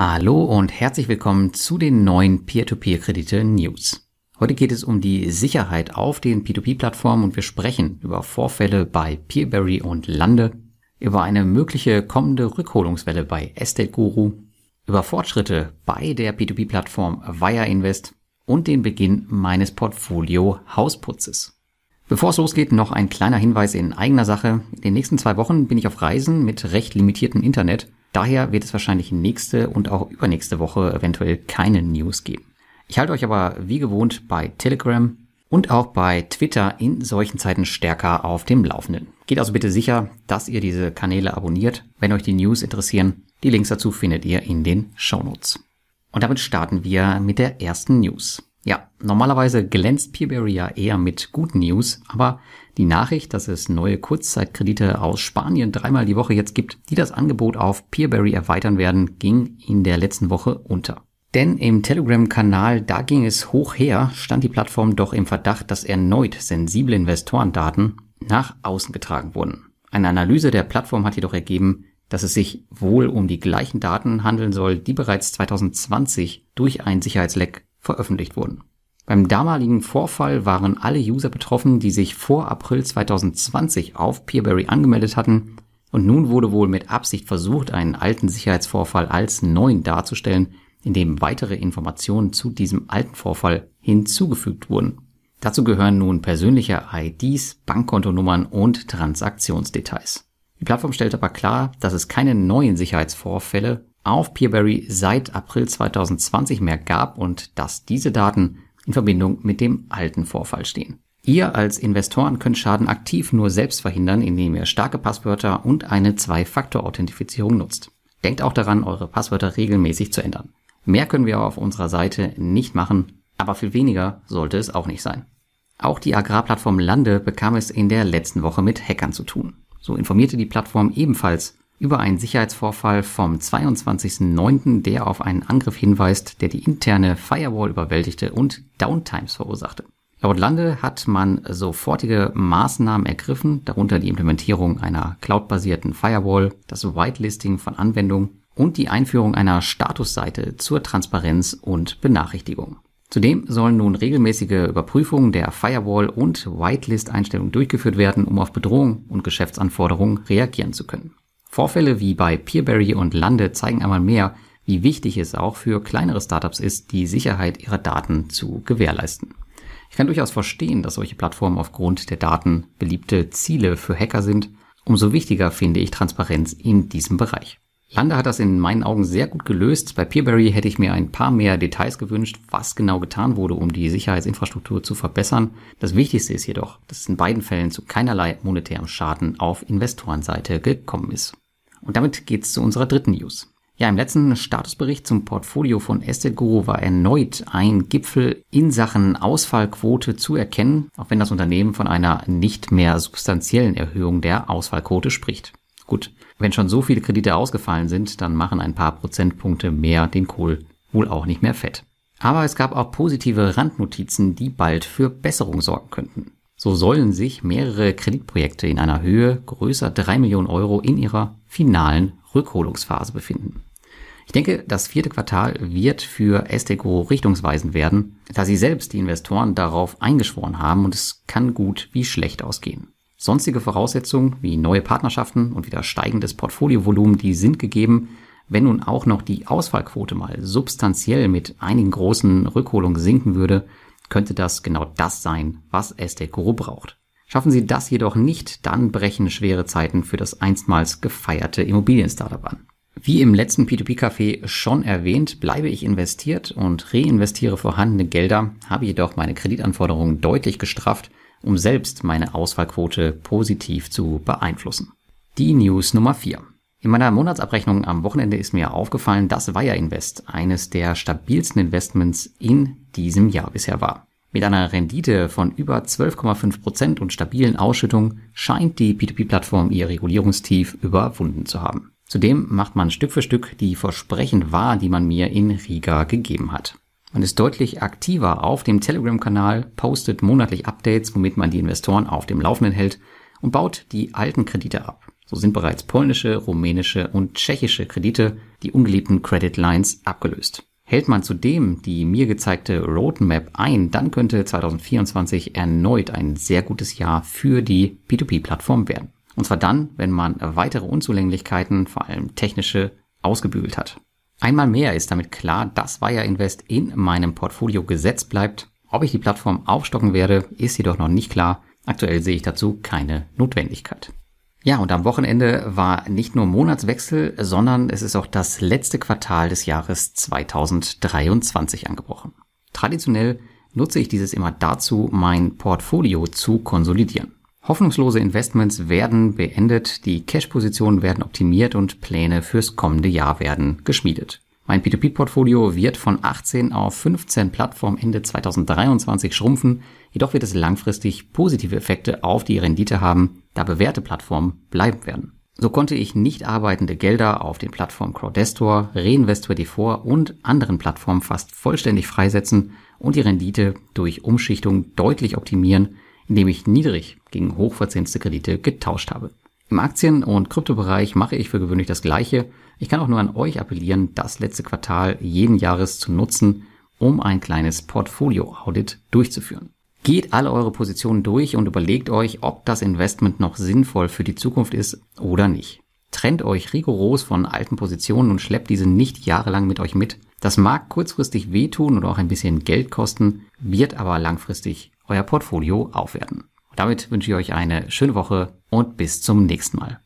Hallo und herzlich willkommen zu den neuen Peer-to-Peer-Kredite News. Heute geht es um die Sicherheit auf den P2P-Plattformen und wir sprechen über Vorfälle bei Peerberry und Lande, über eine mögliche kommende Rückholungswelle bei Estate Guru, über Fortschritte bei der P2P-Plattform Via Invest und den Beginn meines Portfolio Hausputzes. Bevor es losgeht, noch ein kleiner Hinweis in eigener Sache. In den nächsten zwei Wochen bin ich auf Reisen mit recht limitiertem Internet Daher wird es wahrscheinlich nächste und auch übernächste Woche eventuell keine News geben. Ich halte euch aber wie gewohnt bei Telegram und auch bei Twitter in solchen Zeiten stärker auf dem Laufenden. Geht also bitte sicher, dass ihr diese Kanäle abonniert, wenn euch die News interessieren. Die Links dazu findet ihr in den Shownotes. Und damit starten wir mit der ersten News. Ja, normalerweise glänzt Peerberry ja eher mit guten News, aber die Nachricht, dass es neue Kurzzeitkredite aus Spanien dreimal die Woche jetzt gibt, die das Angebot auf Peerberry erweitern werden, ging in der letzten Woche unter. Denn im Telegram-Kanal, da ging es hoch her, stand die Plattform doch im Verdacht, dass erneut sensible Investorendaten nach außen getragen wurden. Eine Analyse der Plattform hat jedoch ergeben, dass es sich wohl um die gleichen Daten handeln soll, die bereits 2020 durch ein Sicherheitsleck veröffentlicht wurden. Beim damaligen Vorfall waren alle User betroffen, die sich vor April 2020 auf Peerberry angemeldet hatten und nun wurde wohl mit Absicht versucht, einen alten Sicherheitsvorfall als neuen darzustellen, indem weitere Informationen zu diesem alten Vorfall hinzugefügt wurden. Dazu gehören nun persönliche IDs, Bankkontonummern und Transaktionsdetails. Die Plattform stellt aber klar, dass es keine neuen Sicherheitsvorfälle auf Peerberry seit April 2020 mehr gab und dass diese Daten in Verbindung mit dem alten Vorfall stehen. Ihr als Investoren könnt Schaden aktiv nur selbst verhindern, indem ihr starke Passwörter und eine Zwei-Faktor-Authentifizierung nutzt. Denkt auch daran, eure Passwörter regelmäßig zu ändern. Mehr können wir auf unserer Seite nicht machen, aber viel weniger sollte es auch nicht sein. Auch die Agrarplattform Lande bekam es in der letzten Woche mit Hackern zu tun. So informierte die Plattform ebenfalls über einen Sicherheitsvorfall vom 22.09., der auf einen Angriff hinweist, der die interne Firewall überwältigte und Downtimes verursachte. Laut Lande hat man sofortige Maßnahmen ergriffen, darunter die Implementierung einer cloudbasierten Firewall, das Whitelisting von Anwendungen und die Einführung einer Statusseite zur Transparenz und Benachrichtigung. Zudem sollen nun regelmäßige Überprüfungen der Firewall und Whitelist-Einstellungen durchgeführt werden, um auf Bedrohungen und Geschäftsanforderungen reagieren zu können. Vorfälle wie bei Peerberry und Lande zeigen einmal mehr, wie wichtig es auch für kleinere Startups ist, die Sicherheit ihrer Daten zu gewährleisten. Ich kann durchaus verstehen, dass solche Plattformen aufgrund der Daten beliebte Ziele für Hacker sind. Umso wichtiger finde ich Transparenz in diesem Bereich. Lande hat das in meinen Augen sehr gut gelöst. Bei Peerberry hätte ich mir ein paar mehr Details gewünscht, was genau getan wurde, um die Sicherheitsinfrastruktur zu verbessern. Das Wichtigste ist jedoch, dass es in beiden Fällen zu keinerlei monetärem Schaden auf Investorenseite gekommen ist. Und damit geht's zu unserer dritten News. Ja, im letzten Statusbericht zum Portfolio von Estate Guru war erneut ein Gipfel in Sachen Ausfallquote zu erkennen, auch wenn das Unternehmen von einer nicht mehr substanziellen Erhöhung der Ausfallquote spricht. Gut, wenn schon so viele Kredite ausgefallen sind, dann machen ein paar Prozentpunkte mehr den Kohl wohl auch nicht mehr fett. Aber es gab auch positive Randnotizen, die bald für Besserung sorgen könnten. So sollen sich mehrere Kreditprojekte in einer Höhe größer drei Millionen Euro in ihrer finalen Rückholungsphase befinden. Ich denke, das vierte Quartal wird für Esteco richtungsweisend werden, da sie selbst die Investoren darauf eingeschworen haben und es kann gut wie schlecht ausgehen. Sonstige Voraussetzungen wie neue Partnerschaften und wieder steigendes Portfoliovolumen, die sind gegeben. Wenn nun auch noch die Ausfallquote mal substanziell mit einigen großen Rückholungen sinken würde, könnte das genau das sein, was Estekoro braucht. Schaffen Sie das jedoch nicht, dann brechen schwere Zeiten für das einstmals gefeierte Immobilien-Startup an. Wie im letzten P2P-Café schon erwähnt, bleibe ich investiert und reinvestiere vorhandene Gelder, habe jedoch meine Kreditanforderungen deutlich gestrafft um selbst meine Ausfallquote positiv zu beeinflussen. Die News Nummer 4. In meiner Monatsabrechnung am Wochenende ist mir aufgefallen, dass Wire Invest eines der stabilsten Investments in diesem Jahr bisher war. Mit einer Rendite von über 12,5 Prozent und stabilen Ausschüttungen scheint die P2P-Plattform ihr Regulierungstief überwunden zu haben. Zudem macht man Stück für Stück die Versprechen wahr, die man mir in Riga gegeben hat. Man ist deutlich aktiver auf dem Telegram-Kanal, postet monatlich Updates, womit man die Investoren auf dem Laufenden hält und baut die alten Kredite ab. So sind bereits polnische, rumänische und tschechische Kredite, die ungeliebten Credit Lines, abgelöst. Hält man zudem die mir gezeigte Roadmap ein, dann könnte 2024 erneut ein sehr gutes Jahr für die P2P-Plattform werden. Und zwar dann, wenn man weitere Unzulänglichkeiten, vor allem technische, ausgebügelt hat. Einmal mehr ist damit klar, dass Wire Invest in meinem Portfolio gesetzt bleibt. Ob ich die Plattform aufstocken werde, ist jedoch noch nicht klar. Aktuell sehe ich dazu keine Notwendigkeit. Ja, und am Wochenende war nicht nur Monatswechsel, sondern es ist auch das letzte Quartal des Jahres 2023 angebrochen. Traditionell nutze ich dieses immer dazu, mein Portfolio zu konsolidieren. Hoffnungslose Investments werden beendet, die Cash-Positionen werden optimiert und Pläne fürs kommende Jahr werden geschmiedet. Mein P2P-Portfolio wird von 18 auf 15 Plattformen Ende 2023 schrumpfen, jedoch wird es langfristig positive Effekte auf die Rendite haben, da bewährte Plattformen bleiben werden. So konnte ich nicht arbeitende Gelder auf den Plattformen Crowdestor, Reinvestor.d4 und anderen Plattformen fast vollständig freisetzen und die Rendite durch Umschichtung deutlich optimieren, indem ich niedrig gegen hochverzinste Kredite getauscht habe. Im Aktien- und Kryptobereich mache ich für gewöhnlich das Gleiche. Ich kann auch nur an euch appellieren, das letzte Quartal jeden Jahres zu nutzen, um ein kleines Portfolio-Audit durchzuführen. Geht alle eure Positionen durch und überlegt euch, ob das Investment noch sinnvoll für die Zukunft ist oder nicht. Trennt euch rigoros von alten Positionen und schleppt diese nicht jahrelang mit euch mit. Das mag kurzfristig wehtun oder auch ein bisschen Geld kosten, wird aber langfristig euer Portfolio aufwerten. Damit wünsche ich euch eine schöne Woche und bis zum nächsten Mal.